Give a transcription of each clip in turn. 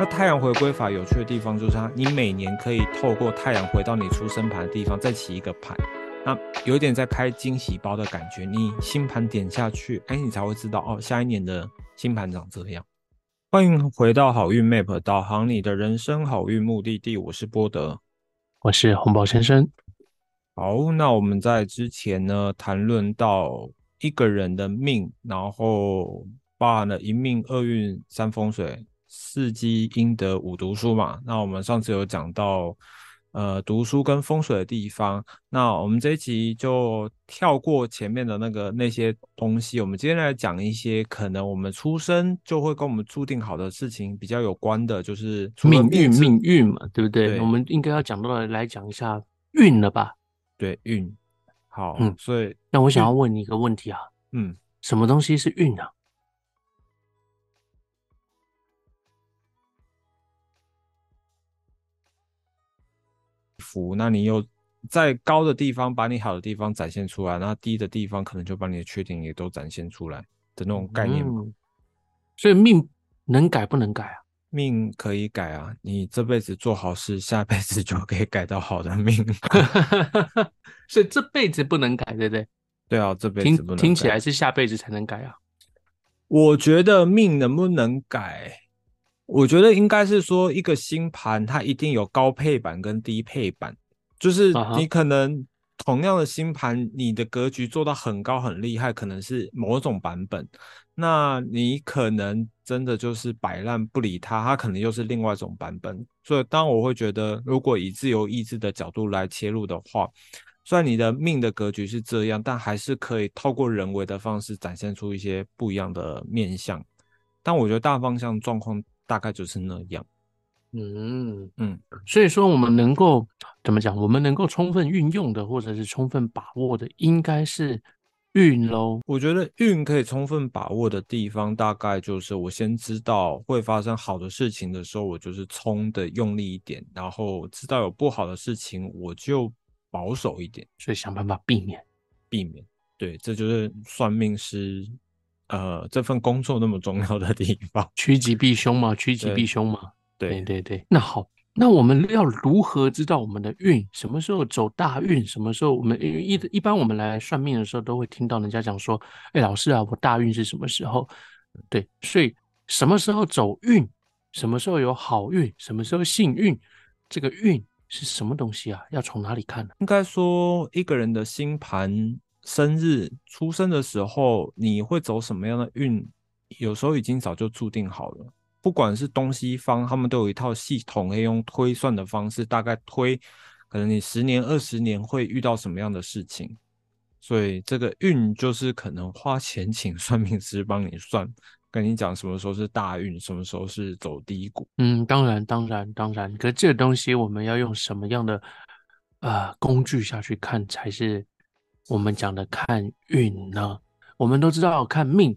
那太阳回归法有趣的地方就是它，你每年可以透过太阳回到你出生盘的地方，再起一个盘，那有点在开惊喜包的感觉。你星盘点下去，哎，你才会知道哦，下一年的星盘长这样。欢迎回到好运 Map，导航你的人生好运目的地。我是波德，我是红宝先生。好，那我们在之前呢谈论到一个人的命，然后包含了一命二运三风水。四积阴德五读书嘛，那我们上次有讲到，呃，读书跟风水的地方。那我们这一集就跳过前面的那个那些东西，我们今天来讲一些可能我们出生就会跟我们注定好的事情比较有关的，就是命运命运嘛，对不对？我们应该要讲到来讲一下运了吧？对，运。好，嗯，所以那我想要问你一个问题啊，嗯，什么东西是运啊？福，那你又在高的地方把你好的地方展现出来，那低的地方可能就把你的缺点也都展现出来的那种概念。所以命能改不能改啊？命可以改啊，你这辈子做好事，下辈子就可以改到好的命。所以这辈子不能改，对不对？对啊，这辈子不能。听起来是下辈子才能改啊。我觉得命能不能改？我觉得应该是说，一个星盘它一定有高配版跟低配版，就是你可能同样的星盘，你的格局做到很高很厉害，可能是某种版本，那你可能真的就是摆烂不理它，它可能又是另外一种版本。所以，当我会觉得，如果以自由意志的角度来切入的话，虽然你的命的格局是这样，但还是可以透过人为的方式展现出一些不一样的面相。但我觉得大方向状况。大概就是那样，嗯嗯，所以说我们能够怎么讲？我们能够充分运用的，或者是充分把握的，应该是运喽。我觉得运可以充分把握的地方，大概就是我先知道会发生好的事情的时候，我就是冲的用力一点；然后知道有不好的事情，我就保守一点，所以想办法避免，避免。对，这就是算命师。呃，这份工作那么重要的地方，趋吉避凶嘛，趋吉避凶嘛。对对对。那好，那我们要如何知道我们的运什么时候走大运？什么时候我们一一般我们来算命的时候，都会听到人家讲说：“哎，老师啊，我大运是什么时候？”对，所以什么时候走运？什么时候有好运？什么时候幸运？这个运是什么东西啊？要从哪里看呢？应该说一个人的星盘。生日出生的时候，你会走什么样的运？有时候已经早就注定好了。不管是东西方，他们都有一套系统，可以用推算的方式，大概推，可能你十年、二十年会遇到什么样的事情。所以这个运就是可能花钱请算命师帮你算，跟你讲什么时候是大运，什么时候是走低谷。嗯，当然，当然，当然。可这个东西我们要用什么样的呃工具下去看才是？我们讲的看运呢，我们都知道看命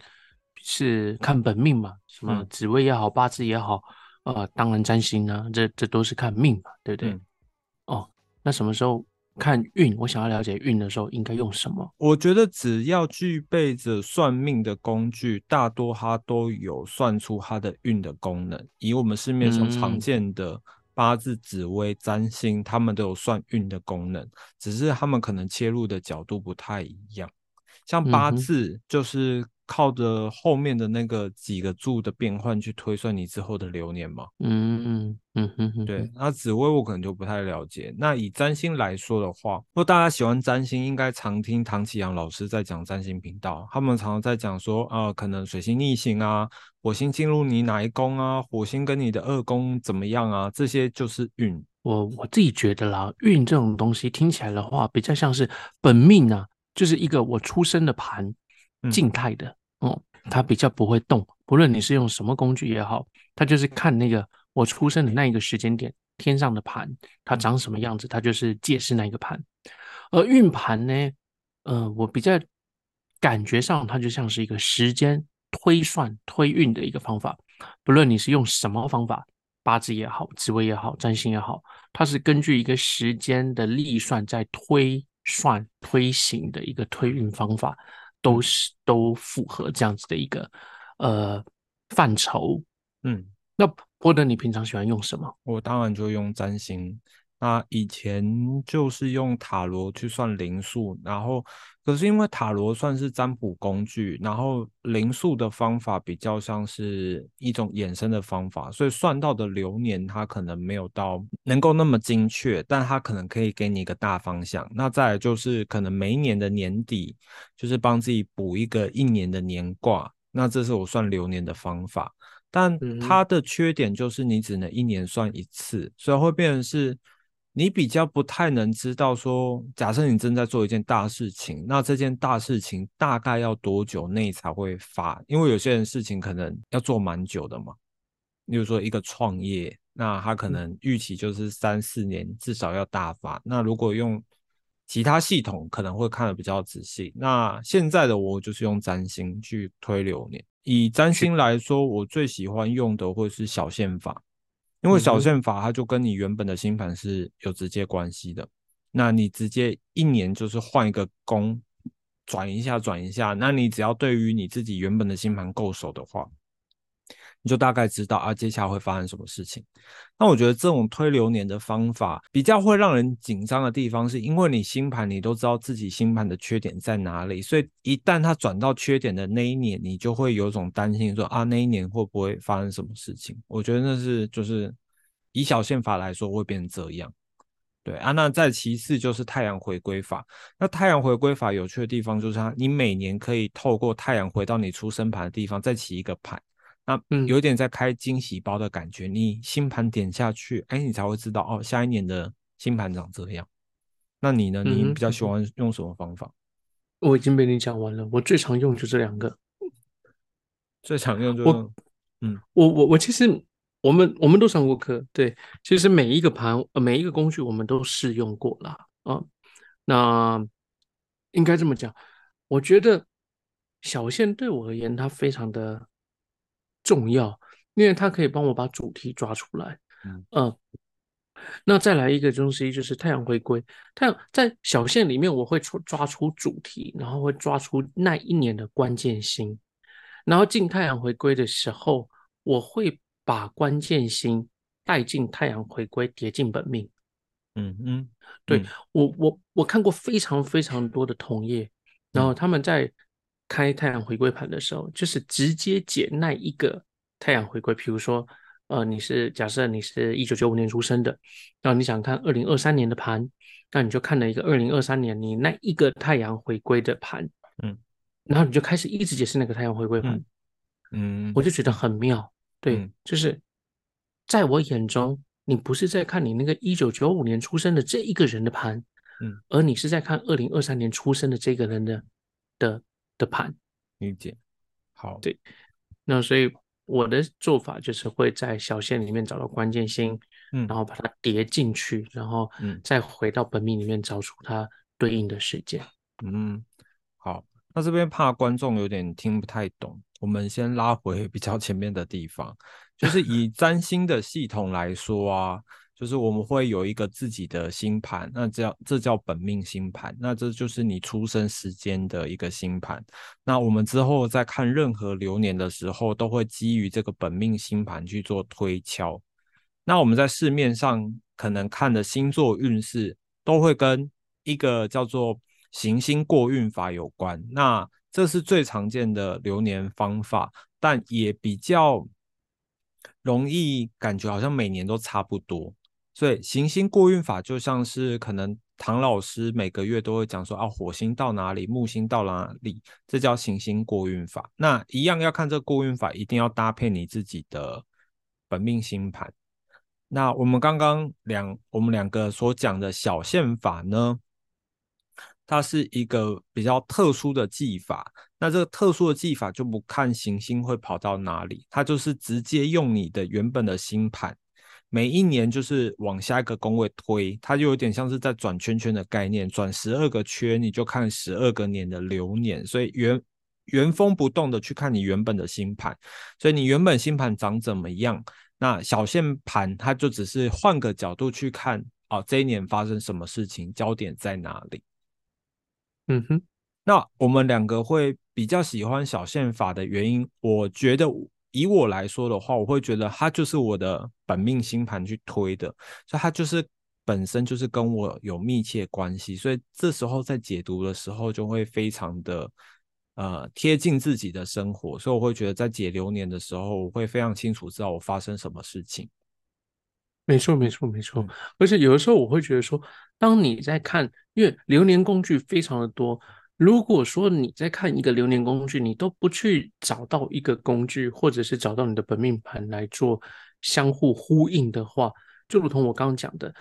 是看本命嘛，什么紫微也好，八字也好，呃，当然占星呢，这这都是看命嘛，对不对？哦，那什么时候看运？我想要了解运的时候应该用什么？我觉得只要具备着算命的工具，大多它都有算出它的运的功能。以我们市面上常见的。八字、紫微、占星，他们都有算运的功能，只是他们可能切入的角度不太一样。像八字就是。靠着后面的那个几个柱的变换去推算你之后的流年嘛？嗯嗯嗯嗯，对。那紫薇我可能就不太了解。那以占星来说的话，如果大家喜欢占星，应该常听唐启阳老师在讲占星频道，他们常常在讲说，呃，可能水星逆行啊，火星进入你哪一宫啊，火星跟你的二宫怎么样啊，这些就是运。我我自己觉得啦，运这种东西听起来的话，比较像是本命啊，就是一个我出生的盘。静态的哦，它比较不会动。不论你是用什么工具也好，它就是看那个我出生的那一个时间点，天上的盘它长什么样子，它就是借势那一个盘。而运盘呢，呃，我比较感觉上它就像是一个时间推算推运的一个方法。不论你是用什么方法，八字也好，紫微也好，占星也好，它是根据一个时间的历算在推算推行的一个推运方法。都是都符合这样子的一个呃范畴，嗯，那波德，你平常喜欢用什么？我当然就用占星。那以前就是用塔罗去算灵数，然后可是因为塔罗算是占卜工具，然后灵数的方法比较像是一种衍生的方法，所以算到的流年它可能没有到能够那么精确，但它可能可以给你一个大方向。那再来就是可能每一年的年底，就是帮自己补一个一年的年卦，那这是我算流年的方法。但它的缺点就是你只能一年算一次，所以会变成是。你比较不太能知道说，假设你正在做一件大事情，那这件大事情大概要多久内才会发？因为有些人事情可能要做蛮久的嘛。例如说一个创业，那他可能预期就是三四年至少要大发。那如果用其他系统，可能会看得比较仔细。那现在的我就是用占星去推流年。以占星来说，我最喜欢用的会是小线法。因为小宪法，它就跟你原本的星盘是有直接关系的。那你直接一年就是换一个宫，转一下，转一下。那你只要对于你自己原本的星盘够熟的话，你就大概知道啊，接下来会发生什么事情。那我觉得这种推流年的方法比较会让人紧张的地方，是因为你星盘你都知道自己星盘的缺点在哪里，所以一旦它转到缺点的那一年，你就会有种担心说啊，那一年会不会发生什么事情？我觉得那是就是。以小宪法来说，会变成这样，对啊。那再其次就是太阳回归法。那太阳回归法有趣的地方就是它，你每年可以透过太阳回到你出生盘的地方，再起一个盘。那有点在开惊喜包的感觉。你星盘点下去，哎，你才会知道哦，下一年的星盘长这样。那你呢？你比较喜欢用什么方法？我已经被你讲完了。我最常用就这两个。最常用就我，嗯，我我我其实。我们我们都上过课，对，其实每一个盘，呃，每一个工具我们都试用过了啊。那应该这么讲，我觉得小线对我而言，它非常的重要，因为它可以帮我把主题抓出来。嗯，那再来一个东西就是太阳回归，太阳在小线里面，我会抓抓出主题，然后会抓出那一年的关键星，然后进太阳回归的时候，我会。把关键星带进太阳回归，叠进本命。嗯嗯，对我我我看过非常非常多的同业，然后他们在开太阳回归盘的时候，就是直接解那一个太阳回归。比如说，呃，你是假设你是一九九五年出生的，然后你想看二零二三年的盘，那你就看了一个二零二三年你那一个太阳回归的盘，嗯，然后你就开始一直解释那个太阳回归盘，嗯，我就觉得很妙。对，就是在我眼中，你不是在看你那个一九九五年出生的这一个人的盘，嗯，而你是在看二零二三年出生的这个人的的的盘。理解。好，对。那所以我的做法就是会在小线里面找到关键星，嗯，然后把它叠进去，然后再回到本命里面找出它对应的事件。嗯，好。那这边怕观众有点听不太懂。我们先拉回比较前面的地方，就是以占星的系统来说啊，就是我们会有一个自己的星盘，那叫这叫本命星盘，那这就是你出生时间的一个星盘。那我们之后在看任何流年的时候，都会基于这个本命星盘去做推敲。那我们在市面上可能看的星座运势，都会跟一个叫做行星过运法有关。那这是最常见的流年方法，但也比较容易感觉好像每年都差不多。所以行星过运法就像是可能唐老师每个月都会讲说啊，火星到哪里，木星到哪里，这叫行星过运法。那一样要看这个过运法，一定要搭配你自己的本命星盘。那我们刚刚两我们两个所讲的小线法呢？它是一个比较特殊的技法，那这个特殊的技法就不看行星会跑到哪里，它就是直接用你的原本的星盘，每一年就是往下一个宫位推，它就有点像是在转圈圈的概念，转十二个圈，你就看十二个年的流年，所以原原封不动的去看你原本的星盘，所以你原本星盘长怎么样，那小线盘它就只是换个角度去看，哦，这一年发生什么事情，焦点在哪里。嗯哼，那我们两个会比较喜欢小线法的原因，我觉得以我来说的话，我会觉得它就是我的本命星盘去推的，所以它就是本身就是跟我有密切关系，所以这时候在解读的时候就会非常的呃贴近自己的生活，所以我会觉得在解流年的时候，我会非常清楚知道我发生什么事情。没错，没错，没错。而且有的时候我会觉得说，当你在看，因为流年工具非常的多。如果说你在看一个流年工具，你都不去找到一个工具，或者是找到你的本命盘来做相互呼应的话，就如同我刚刚讲的，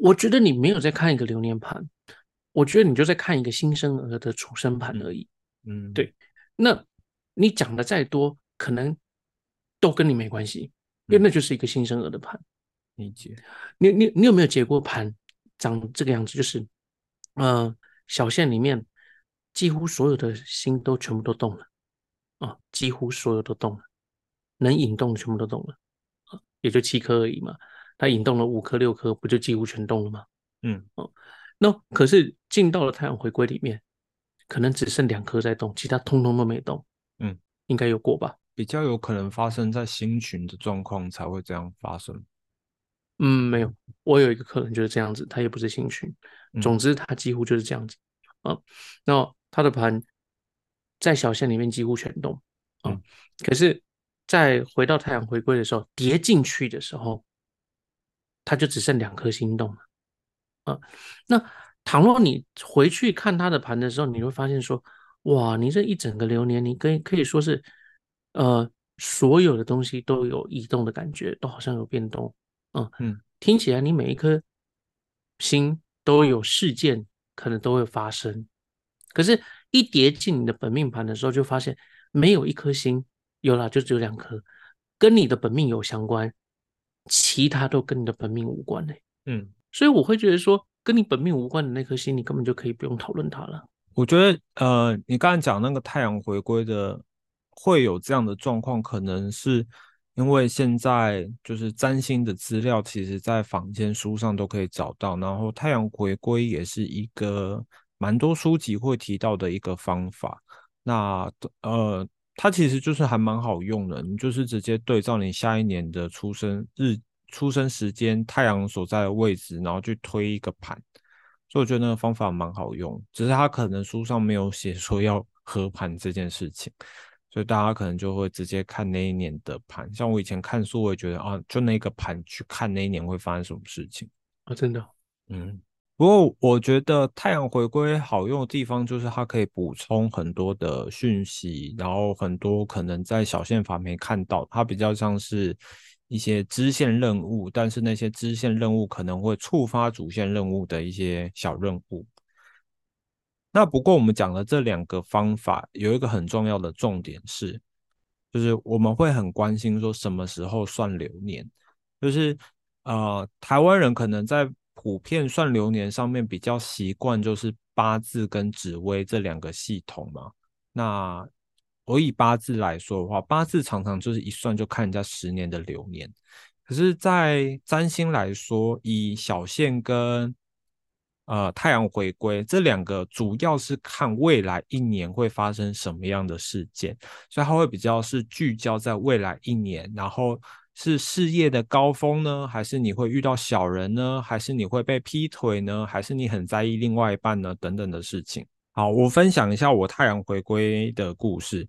我觉得你没有在看一个流年盘，我觉得你就在看一个新生儿的出生盘而已。嗯，对。那你讲的再多，可能都跟你没关系，因为那就是一个新生儿的盘。理解。你你你有没有解过盘长这个样子？就是，呃，小线里面。几乎所有的心都全部都动了啊！几乎所有都动了，能引动的全部都动了啊！也就七颗而已嘛，它引动了五颗六颗，不就几乎全动了吗？嗯哦，那可是进到了太阳回归里面，可能只剩两颗在动，其他通通都没动。嗯，应该有过吧？比较有可能发生在星群的状况才会这样发生。嗯，没有，我有一个客人就是这样子，他也不是星群，总之他几乎就是这样子啊。那他的盘在小线里面几乎全动啊，可是，在回到太阳回归的时候，叠进去的时候，它就只剩两颗心动了啊。那倘若你回去看他的盘的时候，你会发现说，哇，你这一整个流年，你可以可以说是，呃，所有的东西都有移动的感觉，都好像有变动，嗯嗯，听起来你每一颗心都有事件，可能都会发生。可是，一叠进你的本命盘的时候，就发现没有一颗星，有了就只有两颗，跟你的本命有相关，其他都跟你的本命无关嘞。嗯，所以我会觉得说，跟你本命无关的那颗星，你根本就可以不用讨论它了。我觉得，呃，你刚才讲那个太阳回归的会有这样的状况，可能是因为现在就是占星的资料，其实在坊间书上都可以找到，然后太阳回归也是一个。蛮多书籍会提到的一个方法，那呃，它其实就是还蛮好用的，你就是直接对照你下一年的出生日、出生时间、太阳所在的位置，然后去推一个盘，所以我觉得那个方法蛮好用，只是它可能书上没有写说要合盘这件事情，所以大家可能就会直接看那一年的盘。像我以前看书，我也觉得啊，就那个盘去看那一年会发生什么事情啊，真的，嗯。不过我觉得太阳回归好用的地方就是它可以补充很多的讯息，然后很多可能在小线法没看到，它比较像是一些支线任务，但是那些支线任务可能会触发主线任务的一些小任务。那不过我们讲的这两个方法有一个很重要的重点是，就是我们会很关心说什么时候算流年，就是呃台湾人可能在。普遍算流年上面比较习惯就是八字跟紫微这两个系统嘛。那我以八字来说的话，八字常常就是一算就看人家十年的流年。可是，在占星来说，以小线跟呃太阳回归这两个，主要是看未来一年会发生什么样的事件，所以它会比较是聚焦在未来一年，然后。是事业的高峰呢，还是你会遇到小人呢，还是你会被劈腿呢，还是你很在意另外一半呢？等等的事情。好，我分享一下我太阳回归的故事。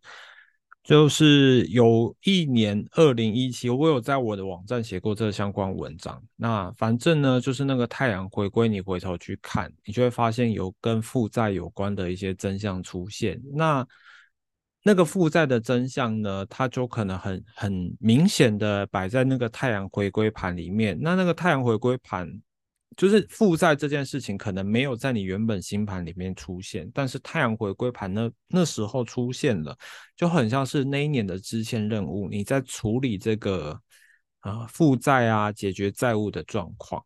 就是有一年，二零一七，我有在我的网站写过这相关文章。那反正呢，就是那个太阳回归，你回头去看，你就会发现有跟负债有关的一些真相出现。那那个负债的真相呢，它就可能很很明显的摆在那个太阳回归盘里面。那那个太阳回归盘，就是负债这件事情可能没有在你原本星盘里面出现，但是太阳回归盘那那时候出现了，就很像是那一年的支线任务，你在处理这个啊负债啊，解决债务的状况。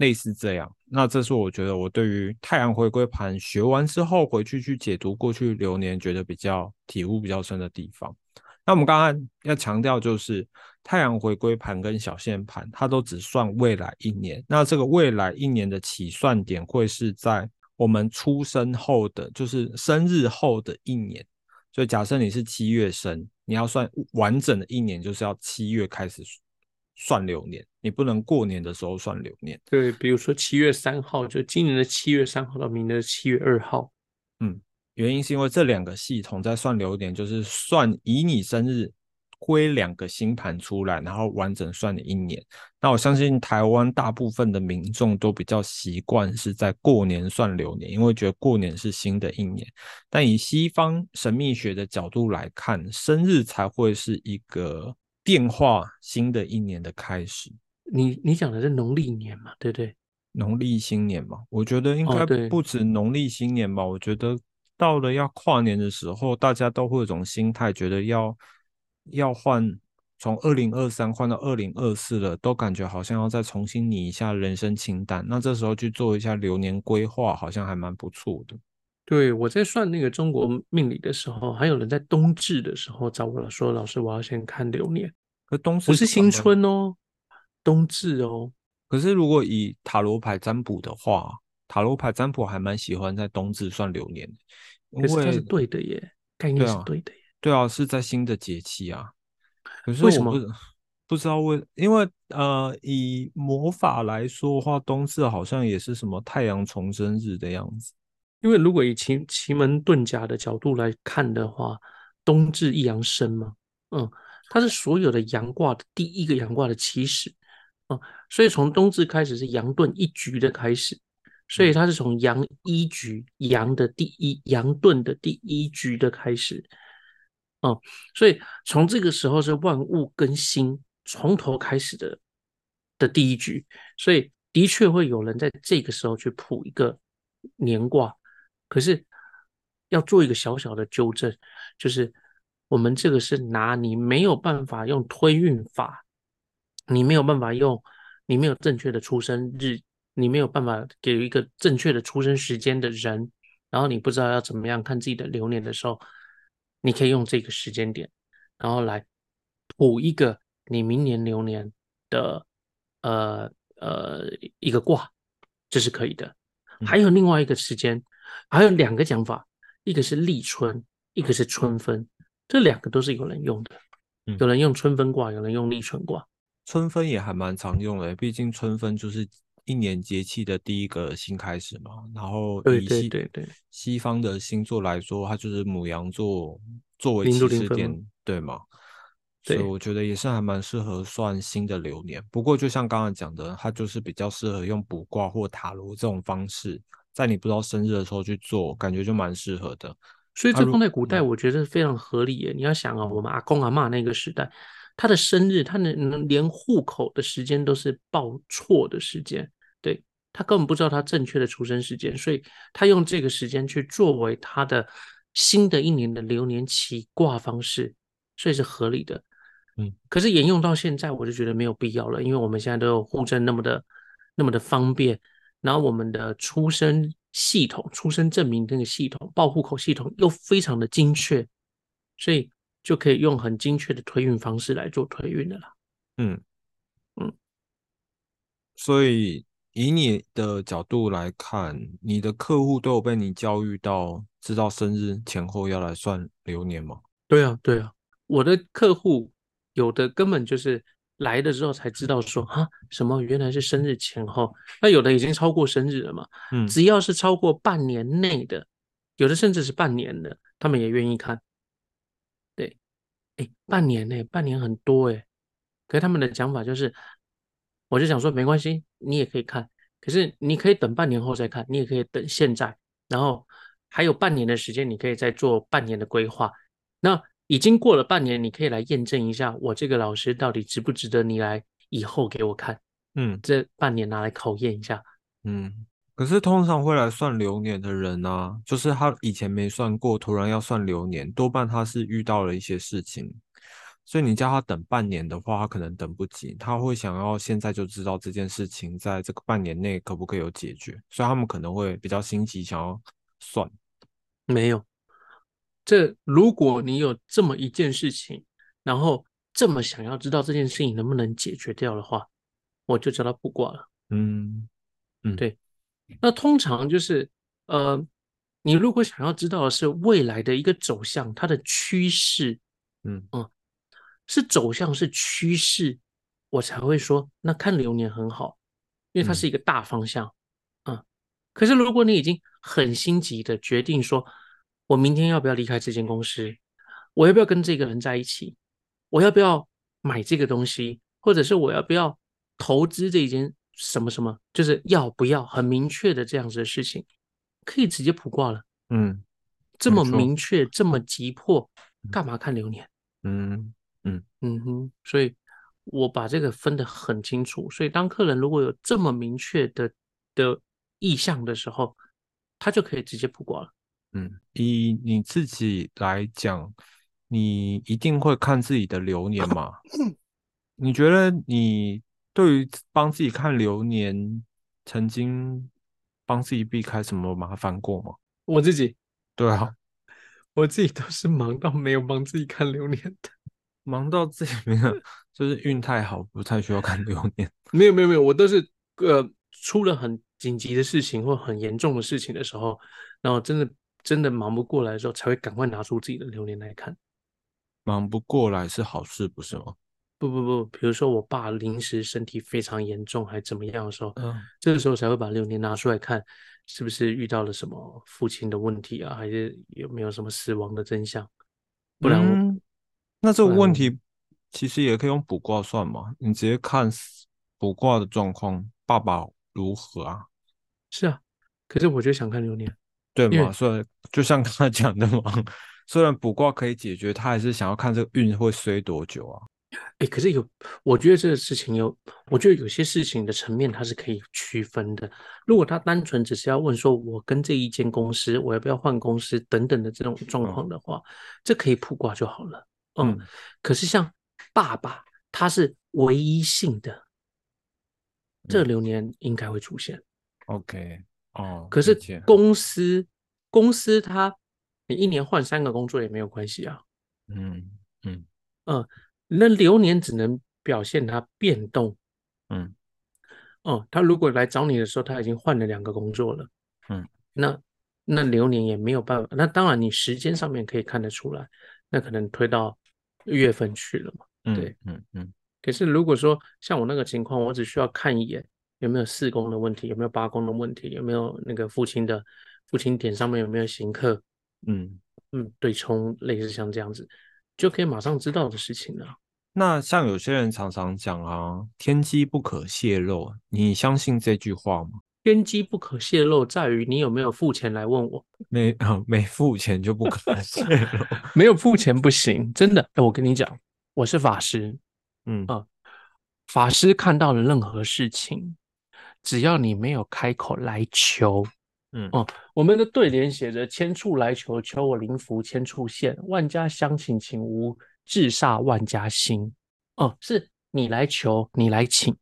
类似这样，那这是我觉得我对于太阳回归盘学完之后回去去解读过去流年，觉得比较体悟比较深的地方。那我们刚刚要强调就是太阳回归盘跟小线盘，它都只算未来一年。那这个未来一年的起算点会是在我们出生后的，就是生日后的一年。所以假设你是七月生。你要算完整的一年，就是要七月开始算流年，你不能过年的时候算流年。对，比如说七月三号，就今年的七月三号到明年的七月二号。嗯，原因是因为这两个系统在算流年，就是算以你生日。归两个星盘出来，然后完整算你一年。那我相信台湾大部分的民众都比较习惯是在过年算流年，因为觉得过年是新的一年。但以西方神秘学的角度来看，生日才会是一个变化新的一年的开始。你你讲的是农历年嘛？对不对？农历新年嘛？我觉得应该不止农历新年吧。我觉得到了要跨年的时候，大家都会有种心态，觉得要。要换从二零二三换到二零二四了，都感觉好像要再重新拟一下人生清单。那这时候去做一下流年规划，好像还蛮不错的。对我在算那个中国命理的时候，还有人在冬至的时候找我说：“老师，我要先看流年。”可冬至不是新春哦，冬至哦。可是如果以塔罗牌占卜的话，塔罗牌占卜还蛮喜欢在冬至算流年可是它是对的耶，概念是对的耶。对啊，是在新的节气啊。可是为什么不知道为？因为呃，以魔法来说的话，冬至好像也是什么太阳重生日的样子。因为如果以奇奇门遁甲的角度来看的话，冬至一阳生嘛，嗯，它是所有的阳卦的第一个阳卦的起始，嗯，所以从冬至开始是阳遁一局的开始，所以它是从阳一局阳的第一阳遁的第一局的开始。嗯，所以从这个时候是万物更新、从头开始的的第一局，所以的确会有人在这个时候去卜一个年卦。可是要做一个小小的纠正，就是我们这个是拿你没有办法用推运法，你没有办法用，你没有正确的出生日，你没有办法给一个正确的出生时间的人，然后你不知道要怎么样看自己的流年的时候。你可以用这个时间点，然后来补一个你明年流年的呃呃一个卦，这是可以的。还有另外一个时间，还有两个讲法，一个是立春，一个是春分，这两个都是有人用的。有人用春分卦，有人用立春卦。春分也还蛮常用的，毕竟春分就是。一年节气的第一个新开始嘛，然后以西对对西方的星座来说，它就是母羊座作为起始点，对吗？所以我觉得也是还蛮适合算新的流年。不过就像刚刚讲的，它就是比较适合用卜卦或塔罗这种方式，在你不知道生日的时候去做，感觉就蛮适合的。所以这放在古代，我觉得非常合理耶。你要想啊，我们阿公阿妈那个时代，他的生日，他能能连户口的时间都是报错的时间。对他根本不知道他正确的出生时间，所以他用这个时间去作为他的新的一年的流年起卦方式，所以是合理的。嗯，可是沿用到现在，我就觉得没有必要了，因为我们现在都有户政那么的那么的方便，然后我们的出生系统、出生证明那个系统、报户口系统又非常的精确，所以就可以用很精确的推运方式来做推运的啦。嗯嗯，所以。以你的角度来看，你的客户都有被你教育到知道生日前后要来算流年吗？对啊，对啊，我的客户有的根本就是来的时候才知道说啊，什么原来是生日前后，那有的已经超过生日了嘛。嗯，只要是超过半年内的，有的甚至是半年的，他们也愿意看。对，哎，半年内，半年很多哎，可是他们的讲法就是。我就想说，没关系，你也可以看，可是你可以等半年后再看，你也可以等现在，然后还有半年的时间，你可以再做半年的规划。那已经过了半年，你可以来验证一下，我这个老师到底值不值得你来以后给我看。嗯，这半年拿来考验一下。嗯，可是通常会来算流年的人呢，就是他以前没算过，突然要算流年，多半他是遇到了一些事情。所以你叫他等半年的话，他可能等不及，他会想要现在就知道这件事情在这个半年内可不可以有解决，所以他们可能会比较心急，想要算。没有，这如果你有这么一件事情，然后这么想要知道这件事情能不能解决掉的话，我就叫他不挂了。嗯嗯，对。那通常就是呃，你如果想要知道的是未来的一个走向，它的趋势。嗯嗯，是走向是趋势，我才会说那看流年很好，因为它是一个大方向。嗯，可是如果你已经很心急的决定说，我明天要不要离开这间公司，我要不要跟这个人在一起，我要不要买这个东西，或者是我要不要投资这一件什么什么，就是要不要很明确的这样子的事情，可以直接卜卦了。嗯，这么明确，这么急迫，干嘛看流年？嗯嗯嗯哼，所以我把这个分得很清楚。所以当客人如果有这么明确的的意向的时候，他就可以直接卜卦了。嗯，以你自己来讲，你一定会看自己的流年嘛？你觉得你对于帮自己看流年，曾经帮自己避开什么麻烦过吗？我自己，对啊。我自己都是忙到没有帮自己看流年的，忙到自己没有，就是运太好，不太需要看流年。没有没有没有，我都是呃出了很紧急的事情或很严重的事情的时候，然后真的真的忙不过来的时候，才会赶快拿出自己的流年来看。忙不过来是好事，不是吗？不不不，比如说我爸临时身体非常严重，还怎么样的时候，嗯，这个时候才会把流年拿出来看。是不是遇到了什么父亲的问题啊？还是有没有什么死亡的真相？不然，那这个问题其实也可以用卜卦算嘛？你直接看卜卦的状况，爸爸如何啊？是啊，可是我就想看流年，对嘛？所以就像刚才讲的嘛，虽然卜卦可以解决，他还是想要看这个运会衰多久啊？哎，可是有，我觉得这个事情有，我觉得有些事情的层面它是可以区分的。如果他单纯只是要问说，我跟这一间公司，我要不要换公司等等的这种状况的话，这可以卜卦就好了。嗯，可是像爸爸，他是唯一性的，这流年应该会出现。OK，哦，可是公司公司他，你一年换三个工作也没有关系啊。嗯嗯嗯。那流年只能表现它变动，嗯，哦，他如果来找你的时候，他已经换了两个工作了，嗯，那那流年也没有办法。那当然，你时间上面可以看得出来，那可能推到月份去了嘛，对，嗯嗯。可是如果说像我那个情况，我只需要看一眼有没有四宫的问题，有没有八宫的问题，有没有那个父亲的父亲点上面有没有行克，嗯嗯，对冲类似像这样子。就可以马上知道的事情了。那像有些人常常讲啊，天机不可泄露，你相信这句话吗？天机不可泄露，在于你有没有付钱来问我。没啊，没付钱就不可能泄露。没有付钱不行，真的。我跟你讲，我是法师，嗯啊，法师看到了任何事情，只要你没有开口来求。嗯哦，我们的对联写着“千处来求，求我灵符千处现；万家相请，请无至煞万家兴。”哦，是你来求，你来请，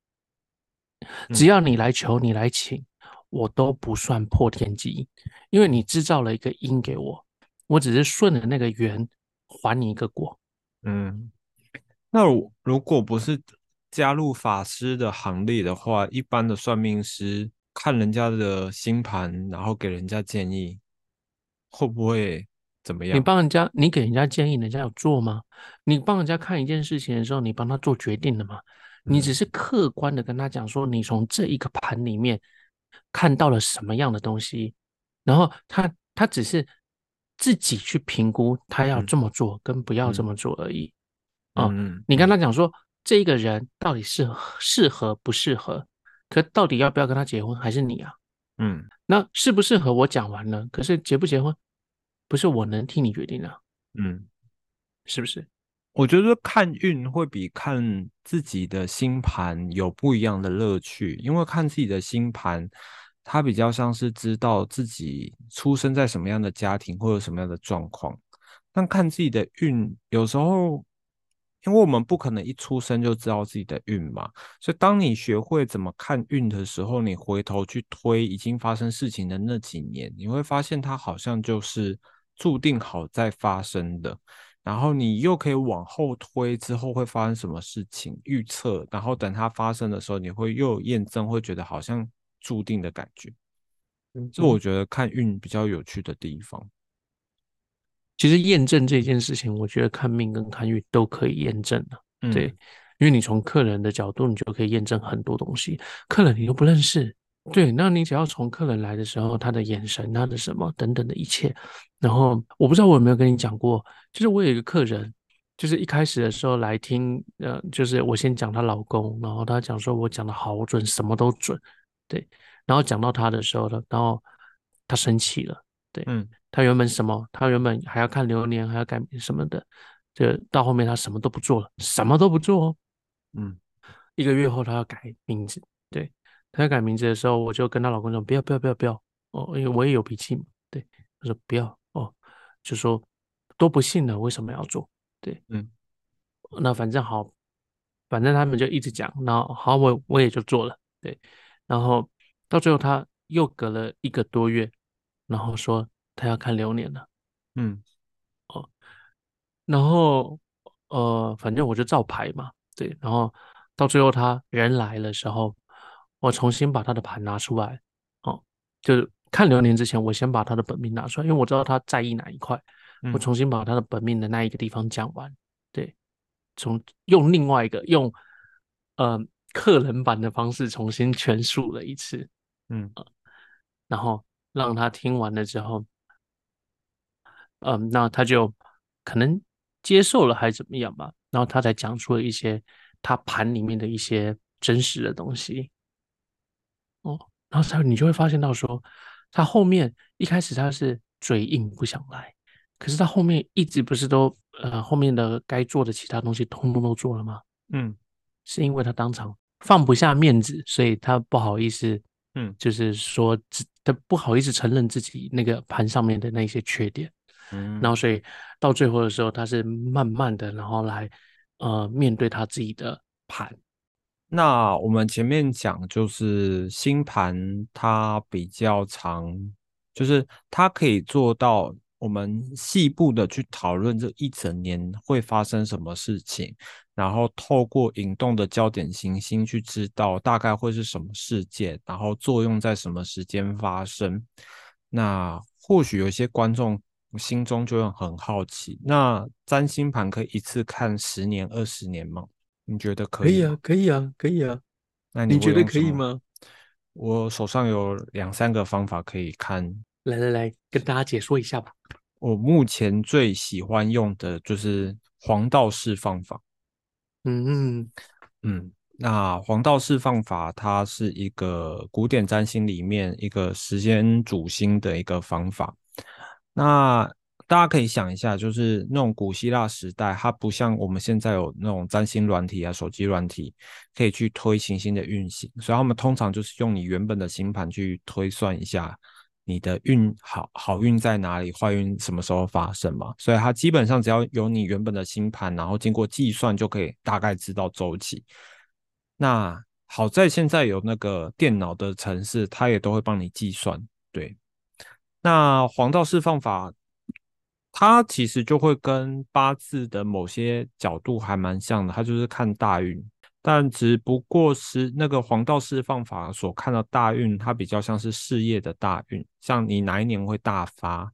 只要你来求，你来请，我都不算破天机，因为你制造了一个因给我，我只是顺着那个缘还你一个果。嗯，那如果不是加入法师的行列的话，一般的算命师。看人家的星盘，然后给人家建议，会不会怎么样？你帮人家，你给人家建议，人家有做吗？你帮人家看一件事情的时候，你帮他做决定了吗？你只是客观的跟他讲说，你从这一个盘里面看到了什么样的东西，然后他他只是自己去评估他要这么做跟不要这么做而已。啊，你跟他讲说，这一个人到底适合适合不适合？可到底要不要跟他结婚，还是你啊？嗯，那适不适合我讲完了，可是结不结婚，不是我能替你决定的。嗯，是不是？我觉得看运会比看自己的星盘有不一样的乐趣，因为看自己的星盘，它比较像是知道自己出生在什么样的家庭或者什么样的状况，但看自己的运，有时候。因为我们不可能一出生就知道自己的运嘛，所以当你学会怎么看运的时候，你回头去推已经发生事情的那几年，你会发现它好像就是注定好在发生的。然后你又可以往后推之后会发生什么事情预测，然后等它发生的时候，你会又有验证，会觉得好像注定的感觉。这我觉得看运比较有趣的地方。其实验证这件事情，我觉得看命跟看运都可以验证的，对，因为你从客人的角度，你就可以验证很多东西。客人你都不认识，对，那你只要从客人来的时候，他的眼神、他的什么等等的一切，然后我不知道我有没有跟你讲过，就是我有一个客人，就是一开始的时候来听，呃，就是我先讲她老公，然后她讲说我讲的好准，什么都准，对，然后讲到他的时候呢，然后她生气了，对，嗯。他原本什么？他原本还要看流年，还要改什么的，就到后面他什么都不做了，什么都不做哦。嗯，一个月后他要改名字，对，他要改名字的时候，我就跟他老公说：“不要，不要，不要，不要哦，因为我也有脾气嘛。”对，他说：“不要哦，就说都不信了，为什么要做？”对，嗯，那反正好，反正他们就一直讲，然后好，我我也就做了，对，然后到最后他又隔了一个多月，然后说。他要看流年了，嗯，哦，然后呃，反正我就照排嘛，对，然后到最后他人来的时候，我重新把他的盘拿出来，哦，就是看流年之前，我先把他的本命拿出来，因为我知道他在意哪一块，我重新把他的本命的那一个地方讲完，对，从用另外一个用呃客人版的方式重新全述了一次，嗯，然后让他听完了之后。嗯，那他就可能接受了，还是怎么样吧？然后他才讲出了一些他盘里面的一些真实的东西。哦，然后他你就会发现到说，他后面一开始他是嘴硬不想来，可是他后面一直不是都呃后面的该做的其他东西通通都做了吗？嗯，是因为他当场放不下面子，所以他不好意思，嗯，就是说他不好意思承认自己那个盘上面的那些缺点。嗯，然后所以到最后的时候，他是慢慢的，然后来呃面对他自己的盘。那我们前面讲就是星盘，它比较长，就是它可以做到我们细部的去讨论这一整年会发生什么事情，然后透过引动的焦点行星去知道大概会是什么事件，然后作用在什么时间发生。那或许有些观众。我心中就会很好奇，那占星盘可以一次看十年、二十年吗？你觉得可以？可以啊，可以啊，可以啊。那你觉得可以吗？我手上有两三个方法可以看。来来来，跟大家解说一下吧。我目前最喜欢用的就是黄道式方法。嗯嗯嗯，那黄道释放法它是一个古典占星里面一个时间主星的一个方法。那大家可以想一下，就是那种古希腊时代，它不像我们现在有那种占星软体啊、手机软体，可以去推行星的运行，所以他们通常就是用你原本的星盘去推算一下你的运好好运在哪里，坏运什么时候发生嘛。所以它基本上只要有你原本的星盘，然后经过计算就可以大概知道周期。那好在现在有那个电脑的程式，它也都会帮你计算，对。那黄道释放法，它其实就会跟八字的某些角度还蛮像的，它就是看大运，但只不过是那个黄道释放法所看到大运，它比较像是事业的大运，像你哪一年会大发，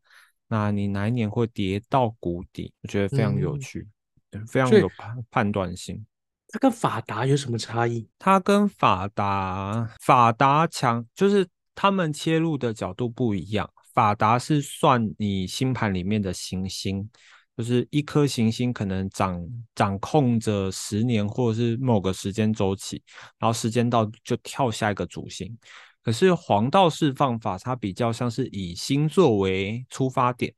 那你哪一年会跌到谷底，我觉得非常有趣，非常有判判断性。它跟法达有什么差异？它跟法达法达强，就是他们切入的角度不一样。法达是算你星盘里面的行星，就是一颗行星可能掌掌控着十年或者是某个时间周期，然后时间到就跳下一个主星。可是黄道释放法，它比较像是以星座为出发点，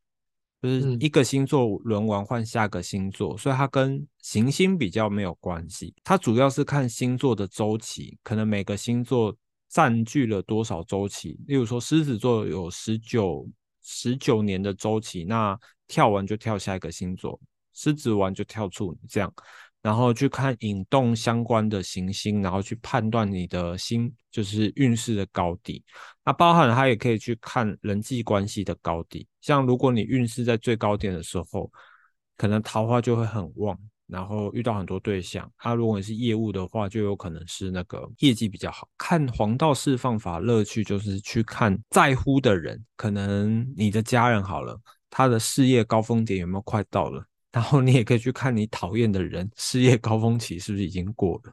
就是一个星座轮完换下个星座，所以它跟行星比较没有关系。它主要是看星座的周期，可能每个星座。占据了多少周期？例如说，狮子座有十九十九年的周期，那跳完就跳下一个星座，狮子完就跳处女，这样，然后去看引动相关的行星，然后去判断你的星就是运势的高低。那包含它也可以去看人际关系的高低，像如果你运势在最高点的时候，可能桃花就会很旺。然后遇到很多对象，他如果是业务的话，就有可能是那个业绩比较好。看黄道释放法乐趣就是去看在乎的人，可能你的家人好了，他的事业高峰点有没有快到了，然后你也可以去看你讨厌的人事业高峰期是不是已经过了。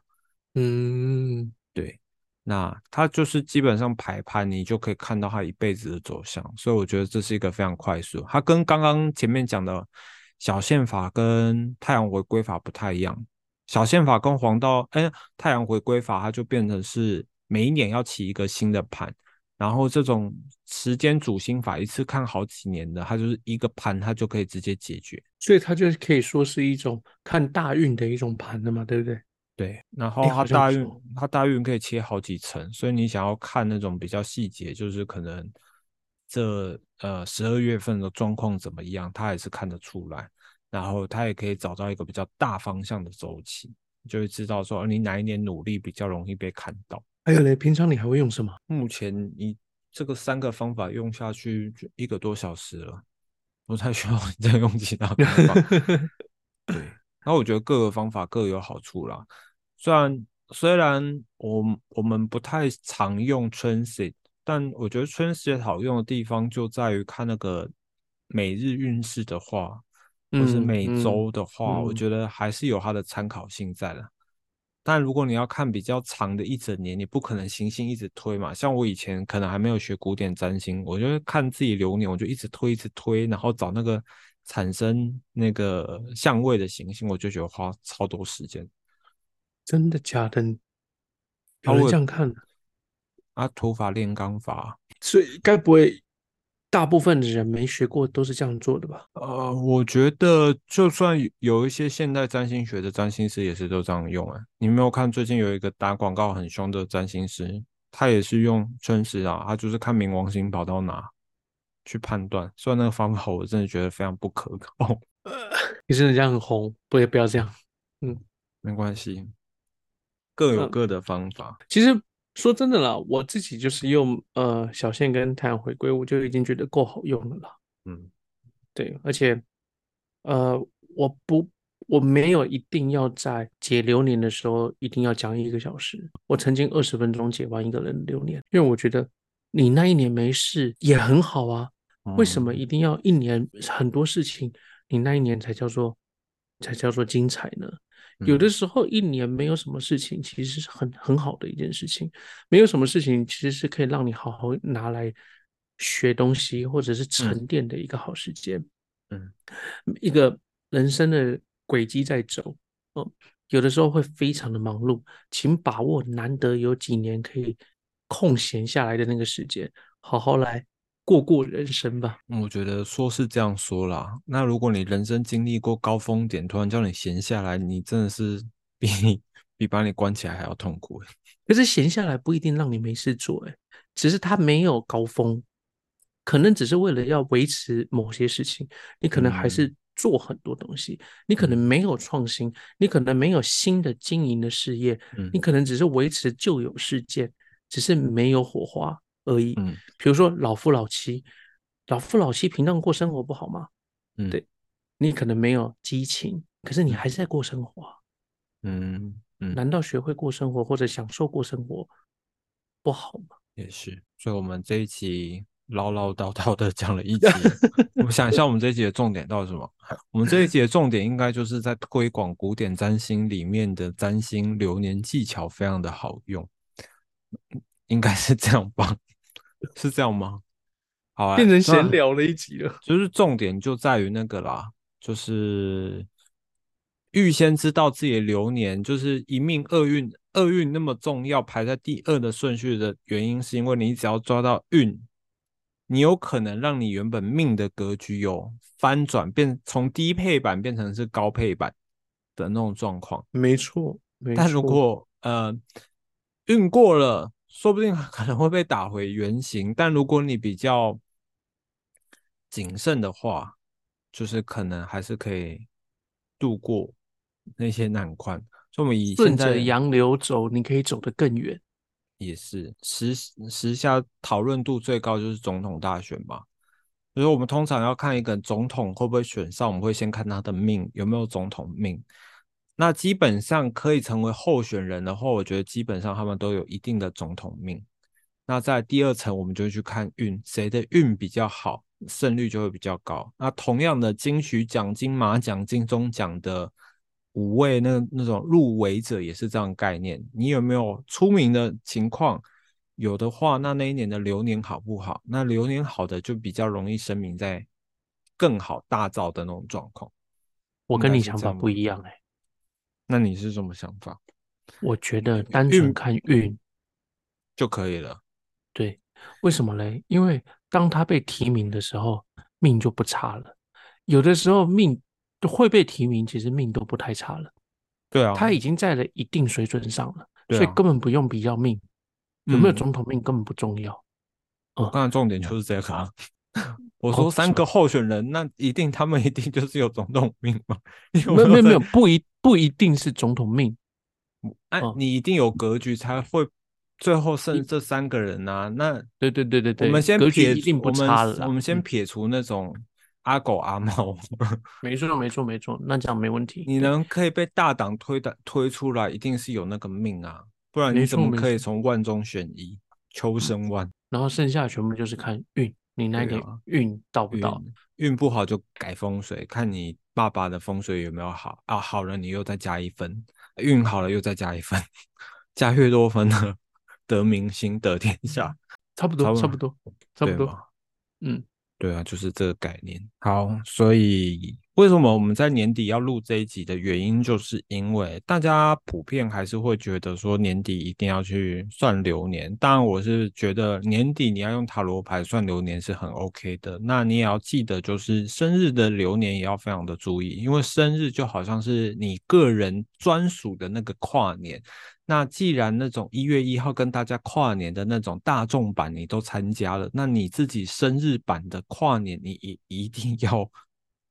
嗯，对，那他就是基本上排盘，你就可以看到他一辈子的走向，所以我觉得这是一个非常快速。它跟刚刚前面讲的小宪法跟太阳回归法不太一样。小宪法跟黄道，哎，太阳回归法，它就变成是每一年要起一个新的盘，然后这种时间主星法一次看好几年的，它就是一个盘，它就可以直接解决。所以它就是可以说是一种看大运的一种盘的嘛，对不对？对，然后它大运，它大运可以切好几层，所以你想要看那种比较细节，就是可能这呃十二月份的状况怎么样，他也是看得出来。然后他也可以找到一个比较大方向的周期，就会知道说你哪一年努力比较容易被看到。还有嘞，平常你还会用什么？目前你这个三个方法用下去就一个多小时了，不太需要你 再用其他方法。对，然后我觉得各个方法各有好处啦。虽然虽然我我们不太常用 transit，但我觉得 transit 好用的地方就在于看那个每日运势的话。或是每周的话，我觉得还是有它的参考性在的。但如果你要看比较长的一整年，你不可能行星一直推嘛。像我以前可能还没有学古典占星，我就看自己流年，我就一直推，一直推，然后找那个产生那个相位的行星，我就觉得花超多时间。真的假的？有人这样看？啊，土法炼钢法，所以该不会？大部分的人没学过都是这样做的吧？呃，我觉得就算有一些现代占星学的占星师也是都这样用啊。你没有看最近有一个打广告很凶的占星师，他也是用春时啊，他就是看冥王星跑到哪去判断。虽然那个方法我真的觉得非常不可靠。你真的这样很红，不也不要这样。嗯，没关系，各有各的方法。其实。说真的啦，我自己就是用呃小线跟太阳回归，我就已经觉得够好用了啦。嗯，对，而且呃我不我没有一定要在解流年的时候一定要讲一个小时，我曾经二十分钟解完一个人流年，因为我觉得你那一年没事也很好啊，为什么一定要一年很多事情，你那一年才叫做才叫做精彩呢？有的时候一年没有什么事情，其实是很很好的一件事情。没有什么事情，其实是可以让你好好拿来学东西或者是沉淀的一个好时间。嗯，一个人生的轨迹在走，哦，有的时候会非常的忙碌，请把握难得有几年可以空闲下来的那个时间，好好来。过过人生吧，我觉得说是这样说啦。那如果你人生经历过高峰点，突然叫你闲下来，你真的是 比比把你关起来还要痛苦。可是闲下来不一定让你没事做，哎，只是他没有高峰，可能只是为了要维持某些事情，你可能还是做很多东西，你可能没有创新，你可能没有新的经营的事业，你可能只是维持旧有事件，只是没有火花。而已，嗯，比如说老夫老妻，老夫老妻平常过生活不好吗？嗯，对，你可能没有激情，可是你还是在过生活，嗯嗯，难道学会过生活或者享受过生活不好吗？也是，所以我们这一期唠唠叨叨的讲了一集，我们想一下，我们这一集的重点到底是什么？我们这一集的重点应该就是在推广古典占星里面的占星流年技巧，非常的好用，应该是这样吧。是这样吗？好啊，变成闲聊了一集了。就是重点就在于那个啦，就是预先知道自己的流年，就是一命二运，二运那么重要，排在第二的顺序的原因，是因为你只要抓到运，你有可能让你原本命的格局有翻转，变从低配版变成是高配版的那种状况。没错，但如果呃运过了。说不定可能会被打回原形，但如果你比较谨慎的话，就是可能还是可以度过那些难关。所以，我们以顺着洋流走，你可以走得更远。也是时时下讨论度最高就是总统大选嘛。就是我们通常要看一个总统会不会选上，我们会先看他的命有没有总统命。那基本上可以成为候选人的话，我觉得基本上他们都有一定的总统命。那在第二层，我们就去看运，谁的运比较好，胜率就会比较高。那同样的金曲奖、金马奖、金钟奖的五位那那种入围者也是这样概念。你有没有出名的情况？有的话，那那一年的流年好不好？那流年好的就比较容易声明在更好大造的那种状况。我跟你想法不一样哎，那你是什么想法？我觉得单纯看运就可以了。对，为什么嘞？因为当他被提名的时候，命就不差了。有的时候命会被提名，其实命都不太差了。对啊，他已经在了一定水准上了，所以根本不用比较命。有没有总统命根本不重要，哦，刚才重点就是这个。我说三个候选人，那一定他们 一定就是有总统命吗？没有没有没有，不一不一定是总统命。哎，你一定有格局才会最后剩这三个人啊。那对对对对对，我们先撇，我们我们先撇除那种阿狗阿猫。没错没错没错，那这样没问题。你能可以被大党推的推出来，一定是有那个命啊。不然你怎么可以从万中选一，求生万？然后剩下全部就是看运，你那个运到不到？运不好就改风水，看你爸爸的风水有没有好啊？好了，你又再加一分；运好了又再加一分，加越多分呢，得民心得天下。差不多，差不多，差不多。嗯，对啊，就是这个概念。好，所以。为什么我们在年底要录这一集的原因，就是因为大家普遍还是会觉得说年底一定要去算流年。当然，我是觉得年底你要用塔罗牌算流年是很 OK 的。那你也要记得，就是生日的流年也要非常的注意，因为生日就好像是你个人专属的那个跨年。那既然那种一月一号跟大家跨年的那种大众版你都参加了，那你自己生日版的跨年，你一一定要。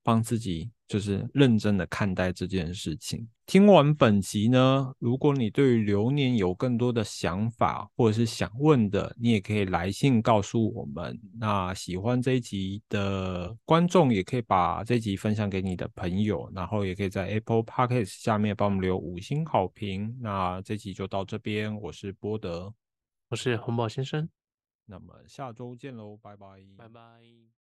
帮自己就是认真的看待这件事情。听完本集呢，如果你对于流年有更多的想法或者是想问的，你也可以来信告诉我们。那喜欢这一集的观众也可以把这集分享给你的朋友，然后也可以在 Apple Podcast 下面帮我们留五星好评。那这集就到这边，我是波德，我是红宝先生，那么下周见喽，拜拜，拜拜。